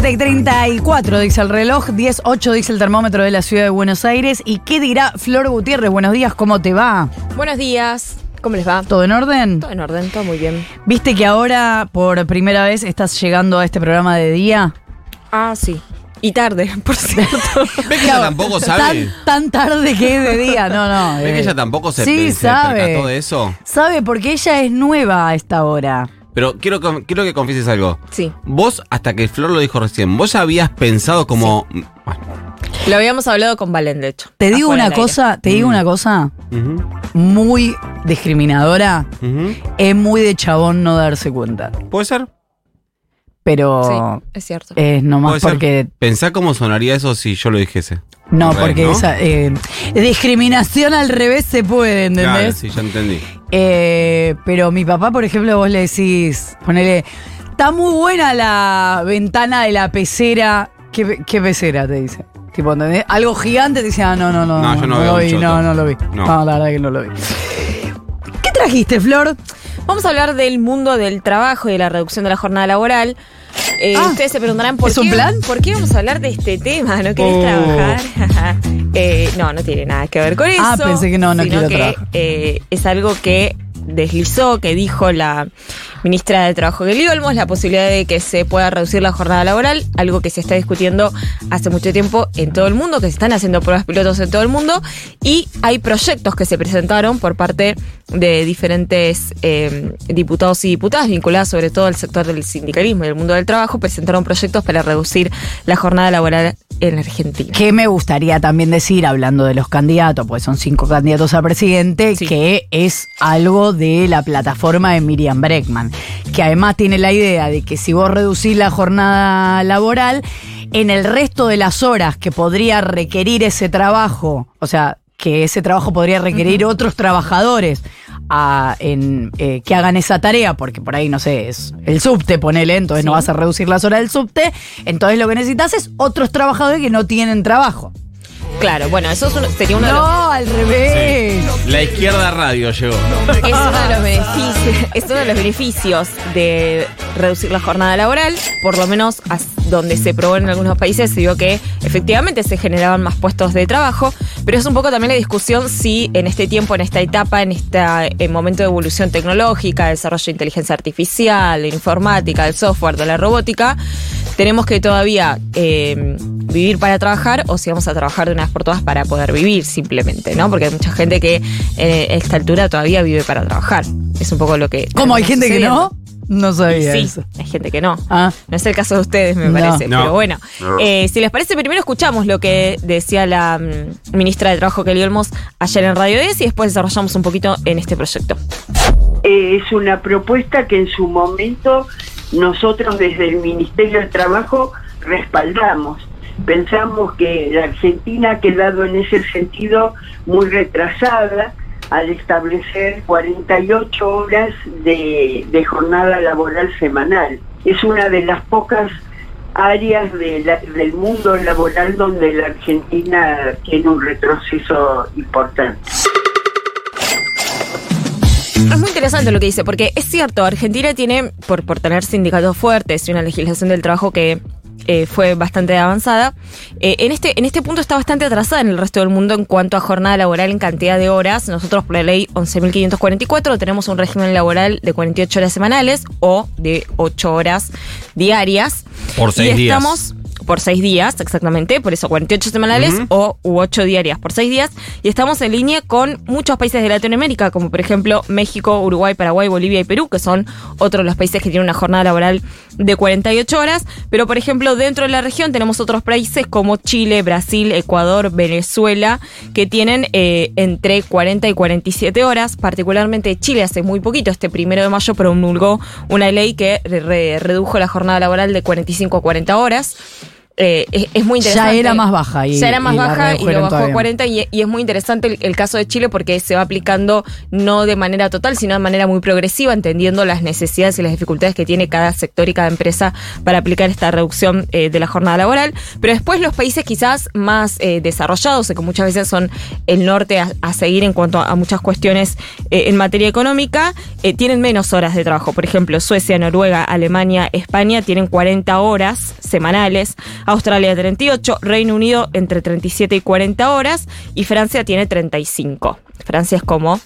7 y 34 dice el reloj, 10.8 dice el termómetro de la ciudad de Buenos Aires. ¿Y qué dirá Flor Gutiérrez? Buenos días, ¿cómo te va? Buenos días. ¿Cómo les va? ¿Todo en orden? Todo en orden, todo muy bien. ¿Viste que ahora por primera vez estás llegando a este programa de día? Ah, sí. Y tarde, por cierto. ¿Ves que ella tampoco sabe? Tan, tan tarde que es de día, no, no. ¿Ves que eh, ella tampoco se, sí, se sabe. percató de eso? Sabe, porque ella es nueva a esta hora. Pero quiero, que- quiero que confieses algo. Sí. Vos, hasta que Flor lo dijo recién, vos ya habías pensado como... Bueno, Lo habíamos hablado con Valen, de hecho. Te digo una cosa, te digo Mm. una cosa muy discriminadora. Es muy de chabón no darse cuenta. ¿Puede ser? Pero Sí, es cierto. es nomás Puede ser. porque. Pensá cómo sonaría eso si yo lo dijese. No, revés, porque ¿no? esa eh, discriminación al revés se puede, Claro, ¿entendés? sí, ya entendí. Eh, pero mi papá, por ejemplo, vos le decís, ponele, está muy buena la ventana de la pecera. ¿Qué, qué pecera? Te dice. Tipo, ¿entendés? Algo gigante te dice, ah, no, no, no. No, yo no veo lo vi, no, no lo vi. No. No. la verdad que no lo vi. ¿Qué trajiste, Flor? Vamos a hablar del mundo del trabajo y de la reducción de la jornada laboral. Eh, Ah, ustedes se preguntarán por ¿es qué, un plan? ¿por qué vamos a hablar de este tema? ¿No querés Oh. trabajar? Eh, no, no tiene nada que ver con eso. Ah, pensé que no, no quiero que, trabajar. eh, es algo que deslizó, que dijo la ministra de Trabajo Kelly Olmos, la posibilidad de que se pueda reducir la jornada laboral, algo que se está discutiendo hace mucho tiempo en todo el mundo, que se están haciendo pruebas pilotos en todo el mundo, y hay proyectos que se presentaron por parte de diferentes eh, diputados y diputadas vinculadas sobre todo al sector del sindicalismo y del mundo del trabajo, presentaron proyectos para reducir la jornada laboral en Argentina. Que me gustaría también decir, hablando de los candidatos, pues son cinco candidatos a presidente, Sí. que es algo de la plataforma de Miriam Breckman, que además tiene la idea de que si vos reducís la jornada laboral, en el resto de las horas que podría requerir ese trabajo, o sea, que ese trabajo podría requerir otros trabajadores a- en, eh, que hagan esa tarea, porque por ahí, no sé, es el subte, ponele, entonces no vas a reducir las horas del subte, entonces lo que necesitas es otros trabajadores que no tienen trabajo. Claro, bueno, eso es uno- sería uno de los No, al revés. La izquierda radio llegó. Es uno de los beneficios, es uno de los beneficios de reducir la jornada laboral, por lo menos as- donde se probó en algunos países se vio que efectivamente se generaban más puestos de trabajo, pero es un poco también la discusión si en este tiempo, en esta etapa, en este momento de evolución tecnológica, desarrollo de inteligencia artificial, de informática, del software, de la robótica, tenemos que todavía eh, vivir para trabajar o si vamos a trabajar de una vez por todas para poder vivir simplemente, ¿no? Porque hay mucha gente que eh, a esta altura todavía vive para trabajar. Es un poco lo que... ¿Cómo hay gente que no? No sabía Sí, eso. hay gente que no. Ah. No es el caso de ustedes, me No. parece. No. Pero bueno, eh, si les parece, primero escuchamos lo que decía la mm, ministra de Trabajo, Kelly Olmos, ayer en Radio 10 y después desarrollamos un poquito en este proyecto. Eh, es una propuesta que en su momento nosotros desde el Ministerio de Trabajo respaldamos. Pensamos que la Argentina ha quedado en ese sentido muy retrasada al establecer 48 horas de, jornada laboral semanal. Es una de las pocas áreas del mundo laboral donde la Argentina tiene un retroceso importante. Es muy interesante lo que dice, porque es cierto, Argentina tiene, por, por tener sindicatos fuertes y una legislación del trabajo que eh, fue bastante avanzada, eh, en, este, en este punto está bastante atrasada en el resto del mundo en cuanto a jornada laboral en cantidad de horas. Nosotros por la ley 11.544 tenemos un régimen laboral de 48 horas semanales o de 8 horas diarias. Por seis y días. estamos por seis días, exactamente, por eso 48 semanales Ujú. o u 8 diarias por seis días. Y estamos en línea con muchos países de Latinoamérica, como por ejemplo México, Uruguay, Paraguay, Bolivia y Perú, que son otros de los países que tienen una jornada laboral de 48 horas. Pero por ejemplo, dentro de la región tenemos otros países como Chile, Brasil, Ecuador, Venezuela, que tienen eh, entre 40 y 47 horas. Particularmente Chile hace muy poquito, este primero de mayo, promulgó una ley que re- redujo la jornada laboral de 45 a 40 horas. Eh, es, es muy Ya interesante. era más baja y- ya era más y baja y lo bajó a todavía. 40 y, y es muy interesante el, el caso de Chile porque se va aplicando no de manera total, sino de manera muy progresiva, entendiendo las necesidades y las dificultades que tiene cada sector y cada empresa para aplicar esta reducción eh, de la jornada laboral. Pero después los países quizás más eh, desarrollados, que muchas veces son el norte a, a seguir en cuanto a, muchas cuestiones eh, en materia económica, tienen menos horas de trabajo. Por ejemplo, Suecia, Noruega, Alemania, España tienen 40 horas semanales, Australia 38, Reino Unido entre 37 y 40 horas y Francia tiene 35. Francia es como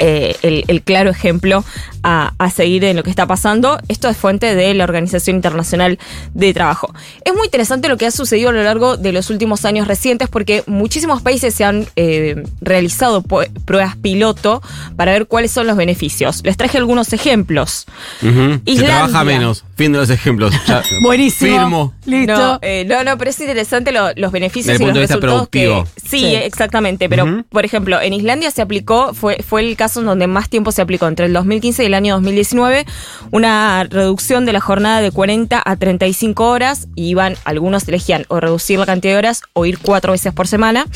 eh, el, el claro ejemplo a, a seguir en lo que está pasando. Esto es fuente de la Organización Internacional de Trabajo. Es muy interesante lo que ha sucedido a lo largo de los últimos años recientes porque muchísimos países se han eh, realizado pruebas piloto para ver cuáles son los beneficios. Les traje algunos ejemplos. Se Islandia. trabaja menos. Fin de los ejemplos. Ya, Buenísimo. Firmo. Listo. No, eh, no, no, pero es interesante lo- los beneficios Desde y el los punto de vista resultados que. Sí, Sí. exactamente. Pero, por ejemplo, en Islandia se aplicó, fue, fue el caso en donde más tiempo se aplicó, entre el 2015 y el año 2019, una reducción de la jornada de 40 a 35 horas. Y iban, algunos elegían o reducir la cantidad de horas o ir cuatro veces por semana.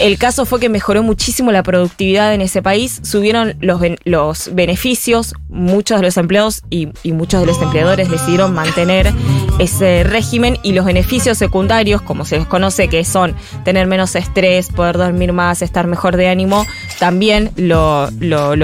El caso fue que mejoró muchísimo la productividad en ese país, subieron los, ben- los beneficios, muchos de los empleados y, muchos de los empleadores decidieron mantener ese régimen y los beneficios secundarios, como se les conoce, que son tener menos estrés, poder dormir más, estar mejor de ánimo, también lo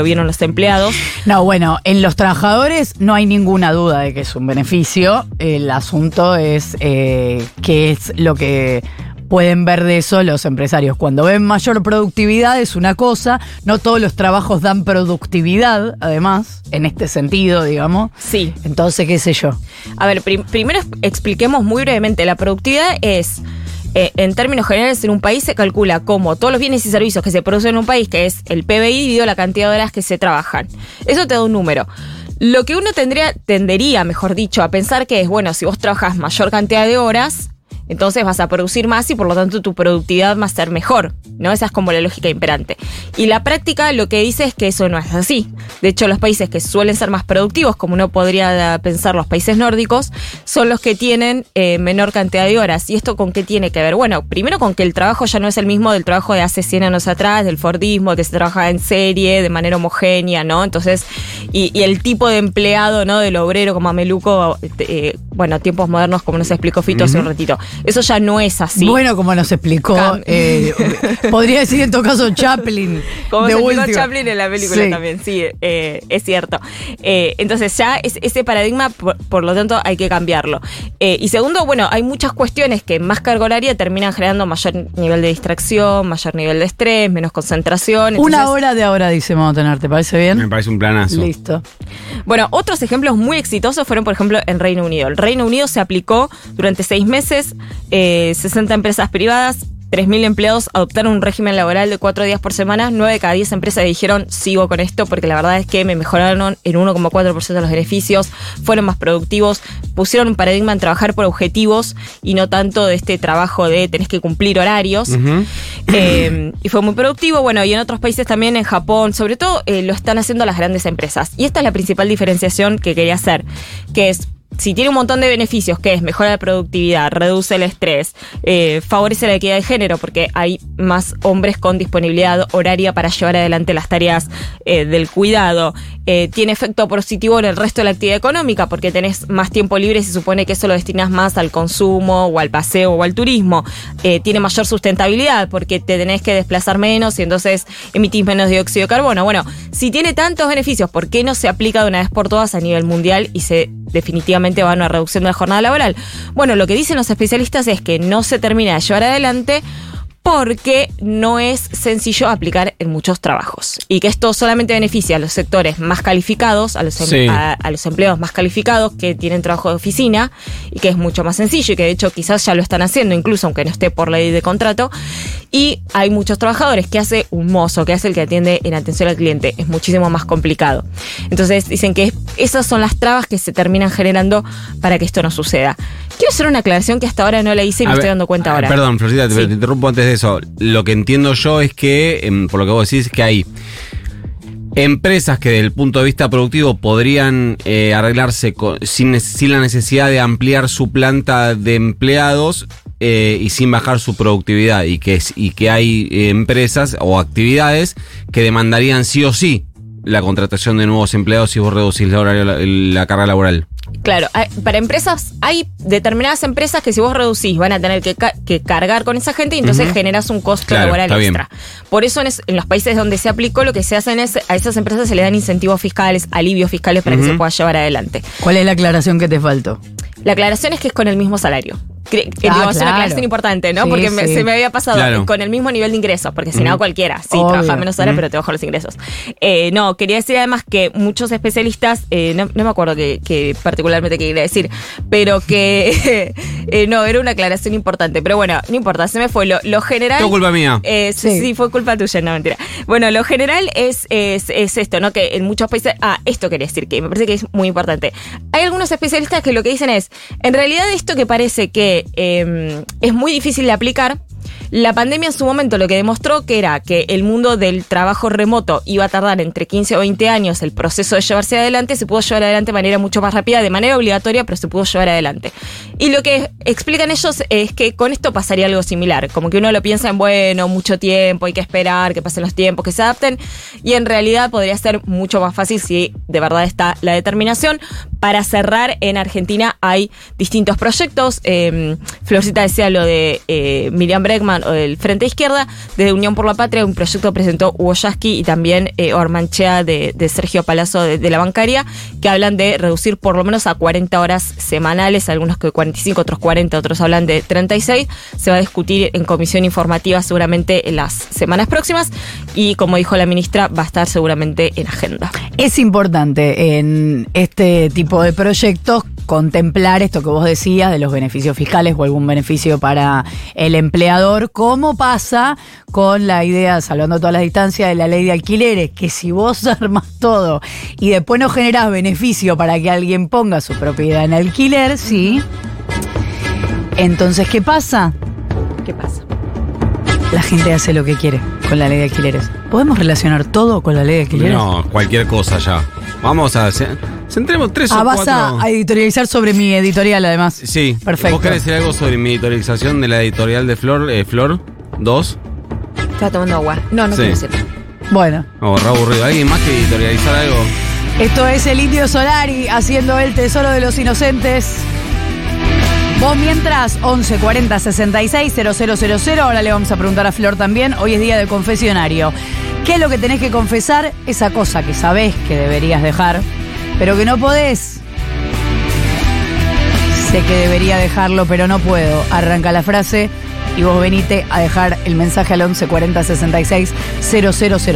vieron los empleados. No, bueno, en los trabajadores no hay ninguna duda de que es un beneficio. El asunto es eh, qué es lo que pueden ver de eso los empresarios. Cuando ven mayor productividad es una cosa, no todos los trabajos dan productividad, además, en este sentido, digamos. Sí. Entonces, qué sé yo. A ver, prim- primero expliquemos muy brevemente. La productividad es, eh, en términos generales, en un país se calcula como todos los bienes y servicios que se producen en un país, que es el PBI dividido la cantidad de horas que se trabajan. Eso te da un número. Lo que uno tendría, tendería, mejor dicho, a pensar que es, bueno, si vos trabajas mayor cantidad de horas, entonces vas a producir más y por lo tanto tu productividad va a ser mejor, ¿no? Esa es como la lógica imperante. Y la práctica lo que dice es que eso no es así. De hecho, los países que suelen ser más productivos, como uno podría pensar los países nórdicos, son los que tienen eh, menor cantidad de horas. ¿Y esto con qué tiene que ver? Bueno, primero con que el trabajo ya no es el mismo del trabajo de hace 100 años atrás, del Fordismo, que se trabaja en serie, de manera homogénea, ¿no? Entonces, y, y el tipo de empleado, ¿no? Del obrero como Ameluco, eh, bueno, tiempos modernos, como nos explicó Fito hace un ratito. Eso ya no es así. Bueno, como nos explicó, eh, podría decir en todo caso Chaplin. Como se explicó. Chaplin en la película Sí. también, sí, eh, es cierto. Eh, entonces ya es- ese paradigma, por, por lo tanto, hay que cambiarlo. Eh, y segundo, bueno, hay muchas cuestiones que más carga horaria terminan generando mayor nivel de distracción, mayor nivel de estrés, menos concentración. Una hora de ahora, dice vamos a tener, ¿te parece Me bien? parece un planazo. Listo. Bueno, otros ejemplos muy exitosos fueron, por ejemplo, en Reino Unido. El Reino Unido se aplicó durante seis meses, eh, 60 empresas privadas. 3.000 empleados adoptaron un régimen laboral de cuatro días por semana. 9 de cada 10 empresas dijeron, sigo con esto porque la verdad es que me mejoraron en 1,4% los beneficios, fueron más productivos, pusieron un paradigma en trabajar por objetivos y no tanto de este trabajo de tenés que cumplir horarios. Eh, y fue muy productivo. Bueno, y en otros países también, en Japón, sobre todo, eh, lo están haciendo las grandes empresas. Y esta es la principal diferenciación que quería hacer, que es si tiene un montón de beneficios, que es mejora la productividad, reduce el estrés, eh, favorece la equidad de género, porque hay más hombres con disponibilidad horaria para llevar adelante las tareas eh, del cuidado, eh, tiene efecto positivo en el resto de la actividad económica, porque tenés más tiempo libre se supone que eso lo destinas más al consumo o al paseo o al turismo, tiene mayor sustentabilidad, porque te tenés que desplazar menos y entonces emitís menos dióxido de carbono. Bueno, si tiene tantos beneficios, ¿por qué no se aplica de una vez por todas a nivel mundial y se definitivamente va a una reducción de la jornada laboral? Bueno, lo que dicen los especialistas es que no se termina de llevar adelante porque no es sencillo aplicar en muchos trabajos y que esto solamente beneficia a los sectores más calificados, a los, em- Sí. a, a los empleados más calificados que tienen trabajo de oficina y que es mucho más sencillo y que de hecho quizás ya lo están haciendo incluso aunque no esté por ley de contrato y hay muchos trabajadores que hace un mozo, que hace el que atiende en atención al cliente, es muchísimo más complicado. Entonces dicen que esas son las trabas que se terminan generando para que esto no suceda. Quiero hacer una aclaración que hasta ahora no la hice y me estoy dando cuenta ah, ahora. Perdón, Florcita, te, Sí. te interrumpo antes de eso. Lo que entiendo yo es que, em, por lo que vos decís, es que hay empresas que desde el punto de vista productivo podrían eh, arreglarse con- sin, sin la necesidad de ampliar su planta de empleados eh, y sin bajar su productividad y que, es- y que hay eh, empresas o actividades que demandarían sí o sí la contratación de nuevos empleados si vos reducís la, horario- la, la carga laboral. Claro, hay- para empresas, hay determinadas empresas que si vos reducís van a tener que, ca- que cargar con esa gente y entonces Ujú. generas un costo Claro, laboral bien. extra. Por eso en, es- en los países donde se aplicó lo que se hacen es a esas empresas se le dan incentivos fiscales, alivios fiscales para que se pueda llevar adelante. ¿Cuál es la aclaración que te faltó? La aclaración es que es con el mismo salario. Ah, digo, Es una claro. aclaración importante, ¿no? Sí, porque me- sí. se me había pasado Claro. con el mismo nivel de ingresos, porque si no Ujú. cualquiera, sí, Obvio. trabaja menos horas, pero te bajo los ingresos. Eh, no, quería decir además que muchos especialistas, eh, no, no me acuerdo que, que particularmente quería decir, pero que eh, no, era una aclaración importante. Pero bueno, no importa, se me fue. Lo, lo general. Todo culpa mía. Eh, sí, Sí. sí, fue culpa tuya, no mentira. Bueno, lo general es, es, es esto, ¿no? Que en muchos países. Ah, esto quería decir, que me parece que es muy importante. Hay algunos especialistas que lo que dicen es: en realidad, esto que parece que eh, es muy difícil de aplicar. La pandemia en su momento lo que demostró que era que el mundo del trabajo remoto iba a tardar entre 15 o 20 años el proceso de llevarse adelante, se pudo llevar adelante de manera mucho más rápida, de manera obligatoria, pero se pudo llevar adelante. Y lo que explican ellos es que con esto pasaría algo similar, como que uno lo piensa en, bueno, mucho tiempo, hay que esperar, que pasen los tiempos, que se adapten, y en realidad podría ser mucho más fácil si de verdad está la determinación. Para cerrar, en Argentina hay distintos proyectos. Eh, Florcita decía lo de eh, Miriam Bregman o del Frente Izquierda, desde Unión por la Patria, un proyecto presentó Hugo Yasky y también eh, Ormanchea de, de Sergio Palazzo de, de la bancaria, que hablan de reducir por lo menos a 40 horas semanales, algunos que 45, otros 40, otros hablan de 36. Se va a discutir en comisión informativa seguramente en las semanas próximas y como dijo la ministra, va a estar seguramente en agenda. Es importante en este tipo de proyectos contemplar esto que vos decías de los beneficios fiscales o algún beneficio para el empleador, como pasa con la idea, salvando todas las distancias, de la ley de alquileres, que si vos armas todo y después no generás beneficio para que alguien ponga su propiedad en alquiler, sí. Entonces, ¿qué pasa? ¿Qué pasa? La gente hace lo que quiere con la ley de alquileres. ¿Podemos relacionar todo con la ley de alquileres? No, cualquier cosa ya. Vamos a... ce- Centremos tres Ah, o vas cuatro... a, a editorializar sobre mi editorial, además. Sí. Perfecto. ¿Vos querés decir algo sobre mi editorialización de la editorial de Flor? Eh, Flor 2. Estaba tomando agua. No, no Sí. quiero decir. Bueno, Oh, re aburrido. ¿Alguien más que editorializar algo? esto es el Indio Solari haciendo el tesoro de los inocentes. Vos mientras, 11 40 66 000, ahora le vamos a preguntar a Flor también, hoy es día de confesionario. ¿Qué es lo que tenés que confesar? Esa cosa que sabés que deberías dejar, pero que no podés. Sé que debería dejarlo, pero no puedo. Arranca la frase y vos venite a dejar el mensaje al 11 40 66 000.